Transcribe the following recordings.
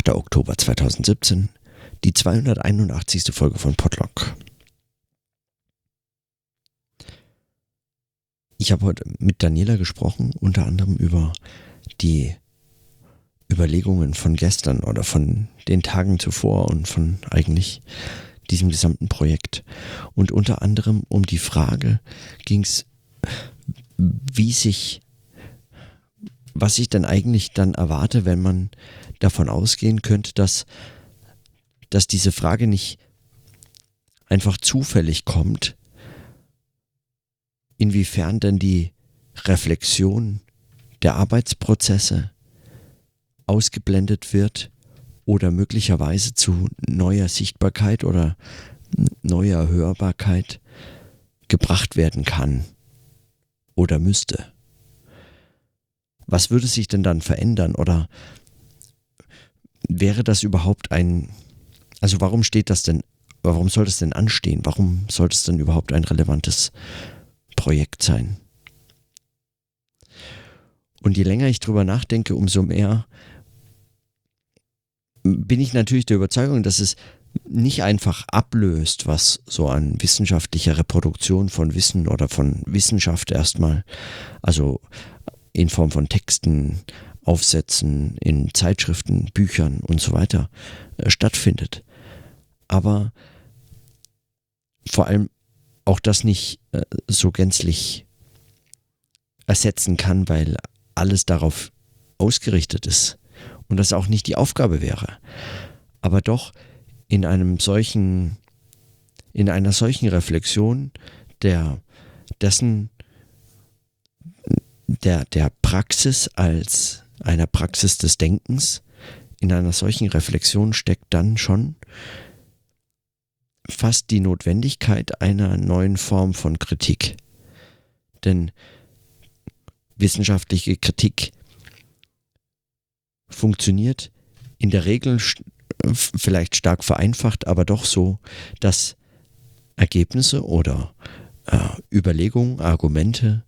8. Oktober 2017, die 281. Folge von Podlock. Ich habe heute mit Daniela gesprochen, unter anderem über die Überlegungen von gestern oder von den Tagen zuvor und von eigentlich diesem gesamten Projekt. Und unter anderem um die Frage ging es, wie sich, was ich dann eigentlich dann erwarte, wenn man davon ausgehen könnte, dass, dass diese Frage nicht einfach zufällig kommt, inwiefern denn die Reflexion der Arbeitsprozesse ausgeblendet wird oder möglicherweise zu neuer Sichtbarkeit oder neuer Hörbarkeit gebracht werden kann oder müsste. Was würde sich denn dann verändern oder wäre das überhaupt ein, also warum steht das denn, warum soll das denn anstehen? Warum sollte es denn überhaupt ein relevantes Projekt sein? Und je länger ich drüber nachdenke, umso mehr bin ich natürlich der Überzeugung, dass es nicht einfach ablöst, was so an wissenschaftlicher Reproduktion von Wissen oder von Wissenschaft erstmal, also in Form von Texten, Aufsätzen, in Zeitschriften, Büchern und so weiter äh, stattfindet. Aber vor allem auch das nicht äh, so gänzlich ersetzen kann, weil alles darauf ausgerichtet ist und das auch nicht die Aufgabe wäre. Aber doch in einem solchen, in einer solchen Reflexion der, dessen, der, der Praxis als einer Praxis des Denkens, in einer solchen Reflexion steckt dann schon fast die Notwendigkeit einer neuen Form von Kritik. Denn wissenschaftliche Kritik funktioniert in der Regel vielleicht stark vereinfacht, aber doch so, dass Ergebnisse oder äh, Überlegungen, Argumente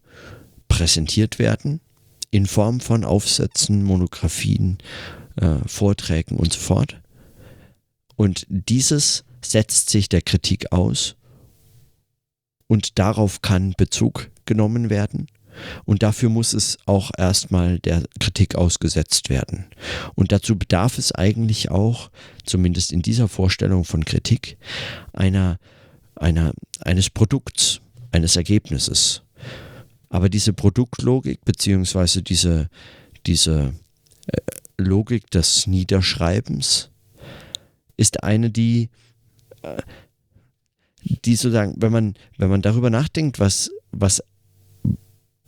präsentiert werden in Form von Aufsätzen, Monographien, äh, Vorträgen und so fort. Und dieses setzt sich der Kritik aus und darauf kann Bezug genommen werden und dafür muss es auch erstmal der Kritik ausgesetzt werden. Und dazu bedarf es eigentlich auch, zumindest in dieser Vorstellung von Kritik, einer, einer, eines Produkts, eines Ergebnisses. Aber diese Produktlogik beziehungsweise diese, diese äh, Logik des Niederschreibens ist eine, die, äh, die sozusagen, wenn man, wenn man darüber nachdenkt, was, was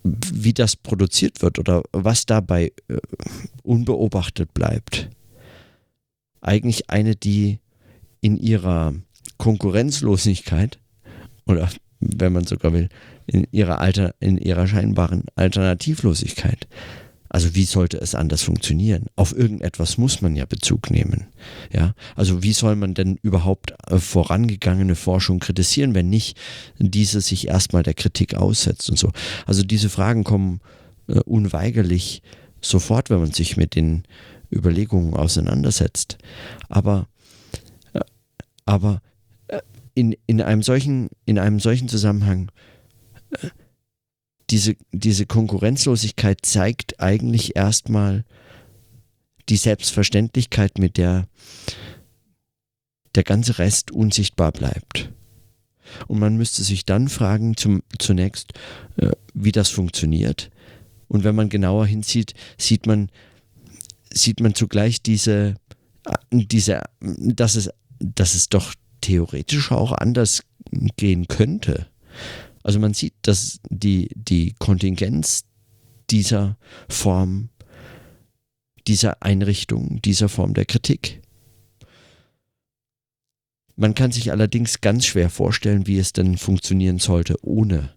wie das produziert wird oder was dabei äh, unbeobachtet bleibt. Eigentlich eine, die in ihrer Konkurrenzlosigkeit oder wenn man sogar will, in ihrer, Alter, in ihrer scheinbaren Alternativlosigkeit also wie sollte es anders funktionieren? Auf irgendetwas muss man ja Bezug nehmen. Ja, also wie soll man denn überhaupt äh, vorangegangene Forschung kritisieren, wenn nicht diese sich erstmal der Kritik aussetzt und so. Also diese Fragen kommen äh, unweigerlich sofort, wenn man sich mit den Überlegungen auseinandersetzt. Aber, äh, aber in, in, einem solchen, in einem solchen Zusammenhang äh, diese, diese Konkurrenzlosigkeit zeigt eigentlich erstmal die Selbstverständlichkeit, mit der der ganze Rest unsichtbar bleibt. Und man müsste sich dann fragen, zum, zunächst, äh, wie das funktioniert. Und wenn man genauer hinsieht, sieht man, sieht man zugleich diese, äh, diese dass, es, dass es doch theoretisch auch anders gehen könnte. Also man sieht, dass die, die Kontingenz dieser Form, dieser Einrichtung, dieser Form der Kritik. Man kann sich allerdings ganz schwer vorstellen, wie es denn funktionieren sollte ohne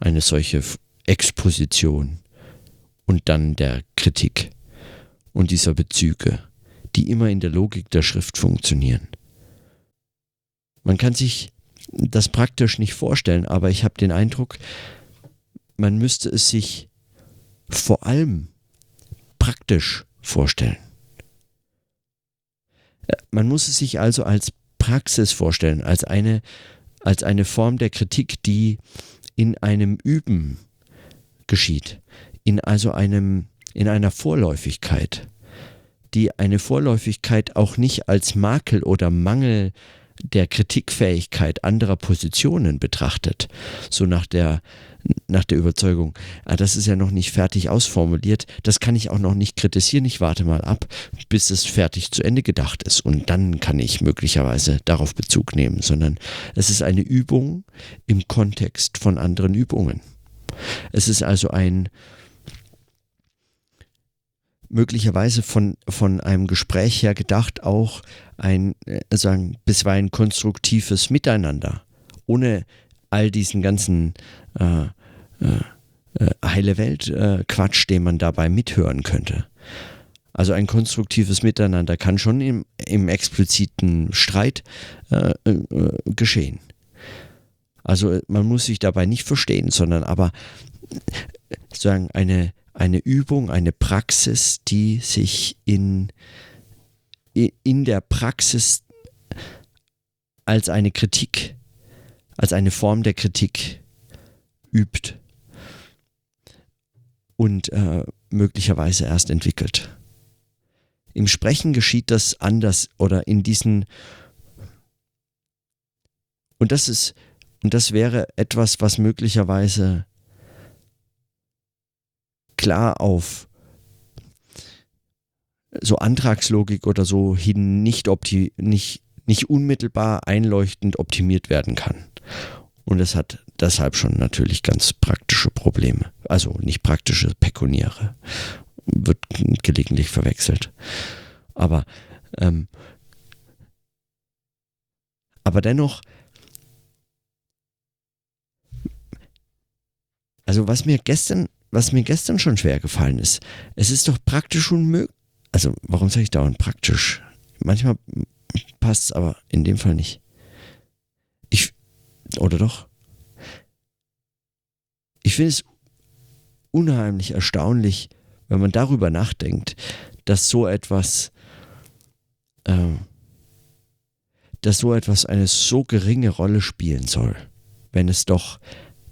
eine solche Exposition und dann der Kritik und dieser Bezüge, die immer in der Logik der Schrift funktionieren. Man kann sich das praktisch nicht vorstellen, aber ich habe den Eindruck, man müsste es sich vor allem praktisch vorstellen. man muss es sich also als Praxis vorstellen, als eine, als eine Form der Kritik, die in einem Üben geschieht, in also einem, in einer Vorläufigkeit, die eine Vorläufigkeit auch nicht als Makel oder Mangel der Kritikfähigkeit anderer Positionen betrachtet, so nach der nach der Überzeugung, ah, das ist ja noch nicht fertig ausformuliert, das kann ich auch noch nicht kritisieren, ich warte mal ab, bis es fertig zu Ende gedacht ist und dann kann ich möglicherweise darauf Bezug nehmen, sondern es ist eine Übung im Kontext von anderen Übungen. Es ist also ein möglicherweise von, von einem Gespräch her gedacht auch ein, äh, sagen, bisweilen konstruktives Miteinander, ohne all diesen ganzen äh, äh, äh heile Welt-Quatsch, äh, den man dabei mithören könnte. Also ein konstruktives Miteinander kann schon im, im expliziten Streit geschehen. Also man muss sich dabei nicht verstehen, sondern aber sagen eine eine Übung, eine Praxis, die sich in, in der Praxis als eine Kritik, als eine Form der Kritik übt und äh, möglicherweise erst entwickelt. Im Sprechen geschieht das anders oder in diesen und das ist und das wäre etwas, was möglicherweise klar auf so Antragslogik oder so hin nicht, opti nicht, nicht unmittelbar einleuchtend optimiert werden kann. Und es hat deshalb schon natürlich ganz praktische Probleme. Also nicht praktische, pekuniäre. Wird gelegentlich verwechselt. Aber, ähm, aber dennoch, also was mir gestern was mir gestern schon schwer gefallen ist. Es ist doch praktisch unmöglich. Also, warum sage ich dauernd praktisch? Manchmal passt es aber in dem Fall nicht. Ich, oder doch? Ich finde es unheimlich erstaunlich, wenn man darüber nachdenkt, dass so etwas, äh, dass so etwas eine so geringe Rolle spielen soll, wenn es doch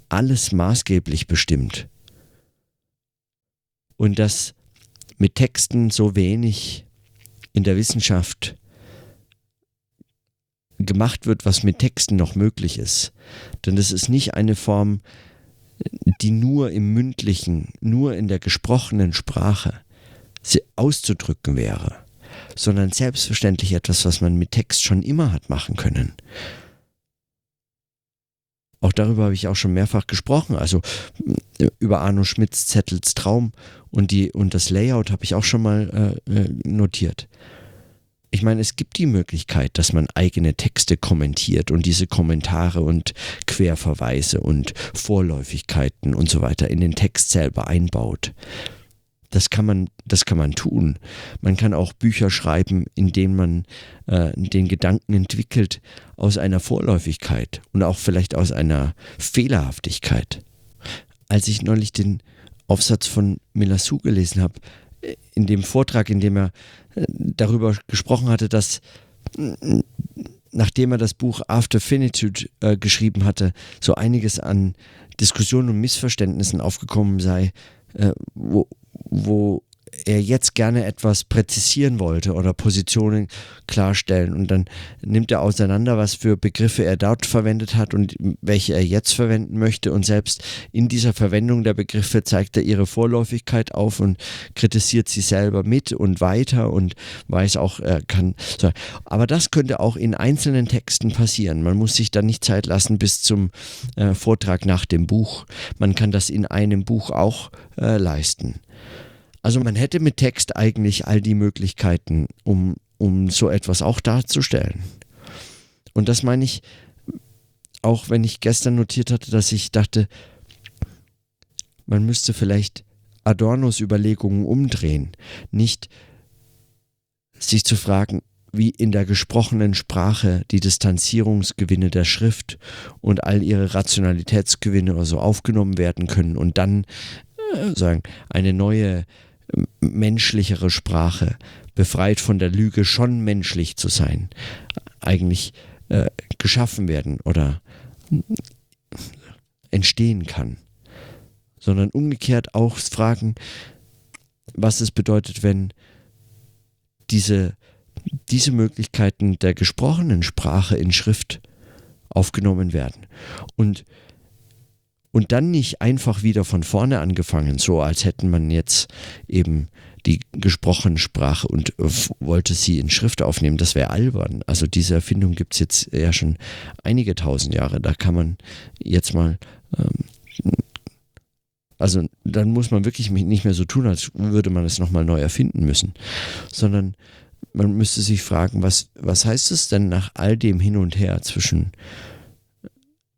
alles maßgeblich bestimmt und dass mit Texten so wenig in der Wissenschaft gemacht wird, was mit Texten noch möglich ist. Denn es ist nicht eine Form, die nur im mündlichen, nur in der gesprochenen Sprache auszudrücken wäre, sondern selbstverständlich etwas, was man mit Text schon immer hat machen können. Auch darüber habe ich auch schon mehrfach gesprochen. Also über Arno Schmidts Zettels Traum und, die, und das Layout habe ich auch schon mal äh, äh, notiert. Ich meine, es gibt die Möglichkeit, dass man eigene Texte kommentiert und diese Kommentare und Querverweise und Vorläufigkeiten und so weiter in den Text selber einbaut. Das kann man, das kann man tun. Man kann auch Bücher schreiben, in denen man äh, den Gedanken entwickelt aus einer Vorläufigkeit und auch vielleicht aus einer Fehlerhaftigkeit. Als ich neulich den Aufsatz von Milassou gelesen habe, äh, in dem Vortrag, in dem er äh, darüber gesprochen hatte, dass nachdem er das Buch After Finitude äh, geschrieben hatte, so einiges an Diskussionen und Missverständnissen aufgekommen sei, äh, wo, wo er jetzt gerne etwas präzisieren wollte oder Positionen klarstellen. Und dann nimmt er auseinander, was für Begriffe er dort verwendet hat und welche er jetzt verwenden möchte. Und selbst in dieser Verwendung der Begriffe zeigt er ihre Vorläufigkeit auf und kritisiert sie selber mit und weiter und weiß auch, er kann. Aber das könnte auch in einzelnen Texten passieren. Man muss sich dann nicht Zeit lassen bis zum äh, Vortrag nach dem Buch. Man kann das in einem Buch auch äh, leisten. Also man hätte mit Text eigentlich all die Möglichkeiten, um, um so etwas auch darzustellen. Und das meine ich, auch wenn ich gestern notiert hatte, dass ich dachte, man müsste vielleicht Adornos Überlegungen umdrehen, nicht sich zu fragen, wie in der gesprochenen Sprache die Distanzierungsgewinne der Schrift und all ihre Rationalitätsgewinne oder so aufgenommen werden können und dann äh, sagen eine neue menschlichere Sprache befreit von der Lüge, schon menschlich zu sein, eigentlich äh, geschaffen werden oder entstehen kann, sondern umgekehrt auch fragen, was es bedeutet, wenn diese, diese Möglichkeiten der gesprochenen Sprache in Schrift aufgenommen werden. Und, und dann nicht einfach wieder von vorne angefangen, so als hätten man jetzt eben die gesprochene Sprache und wollte sie in Schrift aufnehmen. Das wäre albern. Also diese Erfindung gibt es jetzt ja schon einige tausend Jahre. Da kann man jetzt mal ähm, also dann muss man wirklich nicht mehr so tun, als würde man es nochmal neu erfinden müssen, sondern man müsste sich fragen, was, was heißt es denn nach all dem Hin und Her zwischen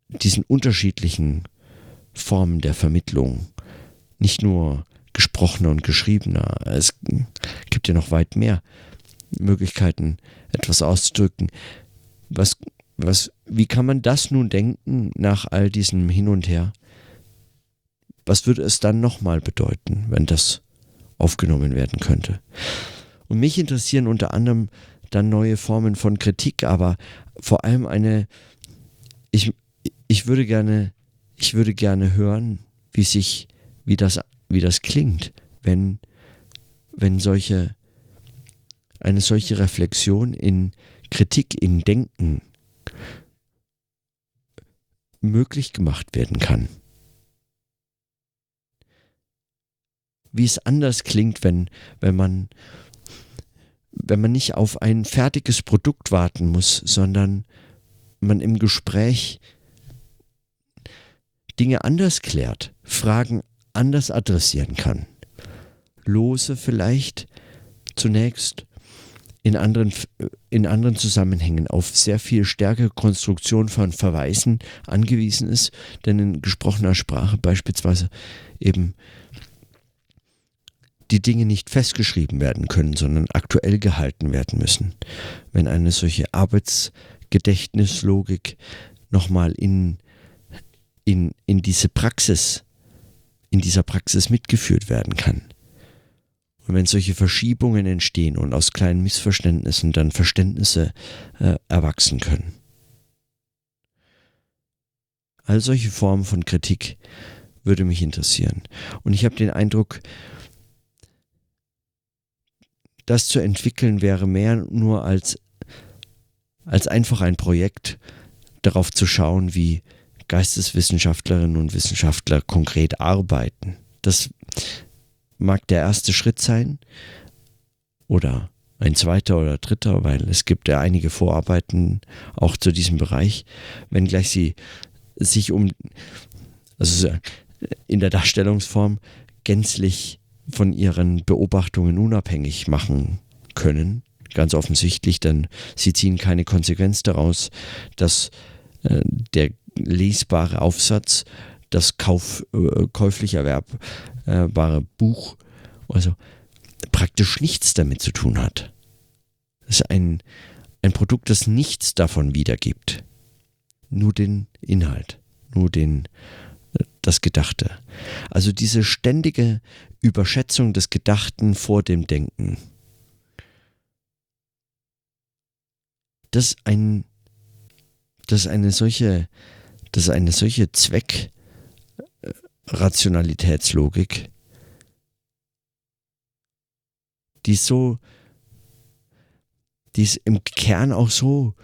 diesen unterschiedlichen Formen der Vermittlung, nicht nur gesprochener und geschriebener, es gibt ja noch weit mehr Möglichkeiten, etwas auszudrücken. Was, was, wie kann man das nun denken nach all diesem Hin und Her? Was würde es dann nochmal bedeuten, wenn das aufgenommen werden könnte? Und mich interessieren unter anderem dann neue Formen von Kritik, aber vor allem eine, ich, ich würde gerne, ich würde gerne hören, wie sich, wie das, wie das klingt, wenn, wenn solche, eine solche Reflexion in Kritik, in Denken möglich gemacht werden kann. wie es anders klingt, wenn, wenn man, wenn man nicht auf ein fertiges Produkt warten muss, sondern man im Gespräch Dinge anders klärt, Fragen anders adressieren kann. Lose vielleicht zunächst in anderen, in anderen Zusammenhängen auf sehr viel stärkere Konstruktion von Verweisen angewiesen ist, denn in gesprochener Sprache beispielsweise eben die Dinge nicht festgeschrieben werden können, sondern aktuell gehalten werden müssen. Wenn eine solche Arbeitsgedächtnislogik nochmal in, in, in diese Praxis, in dieser Praxis mitgeführt werden kann. Und wenn solche Verschiebungen entstehen und aus kleinen Missverständnissen dann Verständnisse äh, erwachsen können. All solche Formen von Kritik würde mich interessieren. Und ich habe den Eindruck, das zu entwickeln wäre mehr nur als, als einfach ein Projekt, darauf zu schauen, wie Geisteswissenschaftlerinnen und Wissenschaftler konkret arbeiten. Das mag der erste Schritt sein oder ein zweiter oder dritter, weil es gibt ja einige Vorarbeiten auch zu diesem Bereich, wenngleich sie sich um, also in der Darstellungsform gänzlich von ihren Beobachtungen unabhängig machen können. Ganz offensichtlich, denn sie ziehen keine Konsequenz daraus, dass äh, der lesbare Aufsatz, das Kauf, äh, käuflich erwerbbare Buch, also praktisch nichts damit zu tun hat. Das ist ein, ein Produkt, das nichts davon wiedergibt. Nur den Inhalt, nur den das Gedachte. Also diese ständige Überschätzung des Gedachten vor dem Denken. Das ein das eine solche das ist eine solche Zweckrationalitätslogik, die ist so die ist im Kern auch so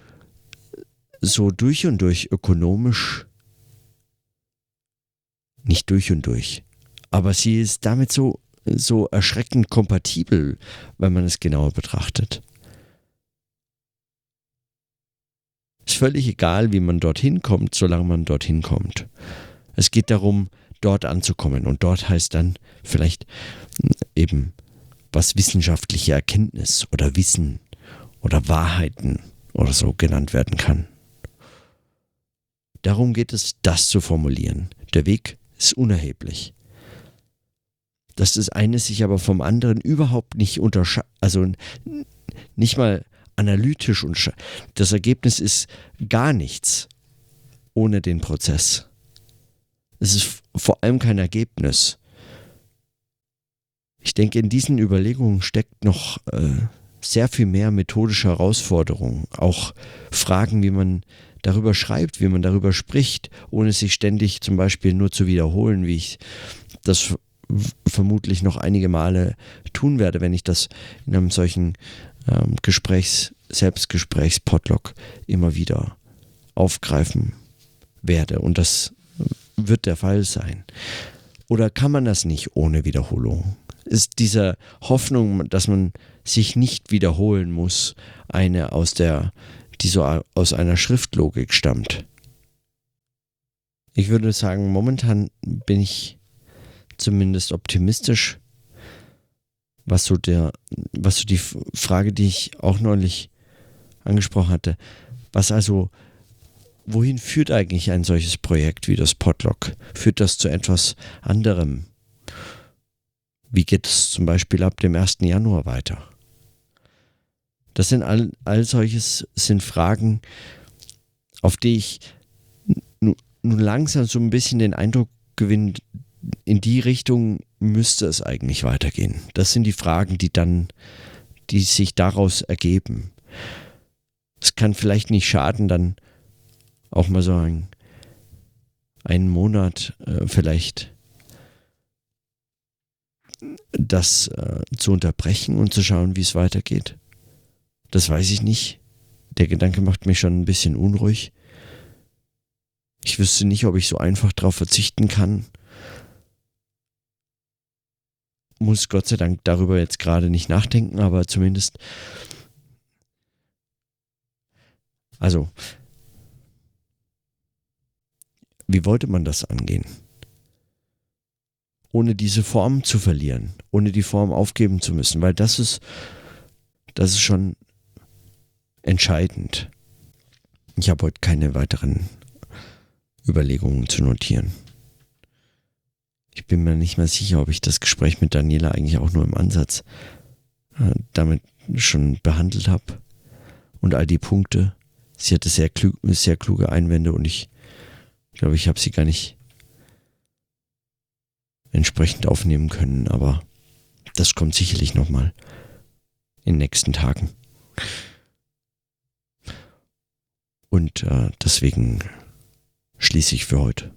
so durch und durch ökonomisch nicht durch und durch. Aber sie ist damit so, so erschreckend kompatibel, wenn man es genauer betrachtet. Ist völlig egal, wie man dorthin kommt, solange man dorthin kommt. Es geht darum, dort anzukommen. Und dort heißt dann vielleicht eben, was wissenschaftliche Erkenntnis oder Wissen oder Wahrheiten oder so genannt werden kann. Darum geht es, das zu formulieren. Der Weg ist unerheblich. Dass das eine sich aber vom anderen überhaupt nicht unterscheidet, also nicht mal analytisch und das Ergebnis ist gar nichts ohne den Prozess. Es ist vor allem kein Ergebnis. Ich denke, in diesen Überlegungen steckt noch, äh, sehr viel mehr methodische Herausforderungen, auch Fragen, wie man darüber schreibt, wie man darüber spricht, ohne sich ständig zum Beispiel nur zu wiederholen, wie ich das vermutlich noch einige Male tun werde, wenn ich das in einem solchen ähm, Gesprächs, Selbstgesprächs-Podlog immer wieder aufgreifen werde. Und das wird der Fall sein. Oder kann man das nicht ohne Wiederholung? Ist diese Hoffnung, dass man sich nicht wiederholen muss, eine aus der, die so aus einer Schriftlogik stammt? Ich würde sagen, momentan bin ich zumindest optimistisch, was so der, was so die Frage, die ich auch neulich angesprochen hatte, was also wohin führt eigentlich ein solches Projekt wie das Podlog? Führt das zu etwas anderem? Wie geht es zum Beispiel ab dem 1. Januar weiter? Das sind all, all solches sind Fragen, auf die ich nun langsam so ein bisschen den Eindruck gewinne, in die Richtung müsste es eigentlich weitergehen. Das sind die Fragen, die dann, die sich daraus ergeben. Es kann vielleicht nicht schaden, dann auch mal so einen, einen Monat äh, vielleicht das äh, zu unterbrechen und zu schauen, wie es weitergeht. Das weiß ich nicht. Der Gedanke macht mich schon ein bisschen unruhig. Ich wüsste nicht, ob ich so einfach darauf verzichten kann. Muss Gott sei Dank darüber jetzt gerade nicht nachdenken, aber zumindest. Also, wie wollte man das angehen? Ohne diese Form zu verlieren, ohne die Form aufgeben zu müssen, weil das ist, das ist schon entscheidend. Ich habe heute keine weiteren Überlegungen zu notieren. Ich bin mir nicht mehr sicher, ob ich das Gespräch mit Daniela eigentlich auch nur im Ansatz äh, damit schon behandelt habe. Und all die Punkte. Sie hatte sehr, klug, sehr kluge Einwände und ich glaube, ich habe sie gar nicht entsprechend aufnehmen können, aber das kommt sicherlich nochmal in den nächsten Tagen. Und äh, deswegen schließe ich für heute.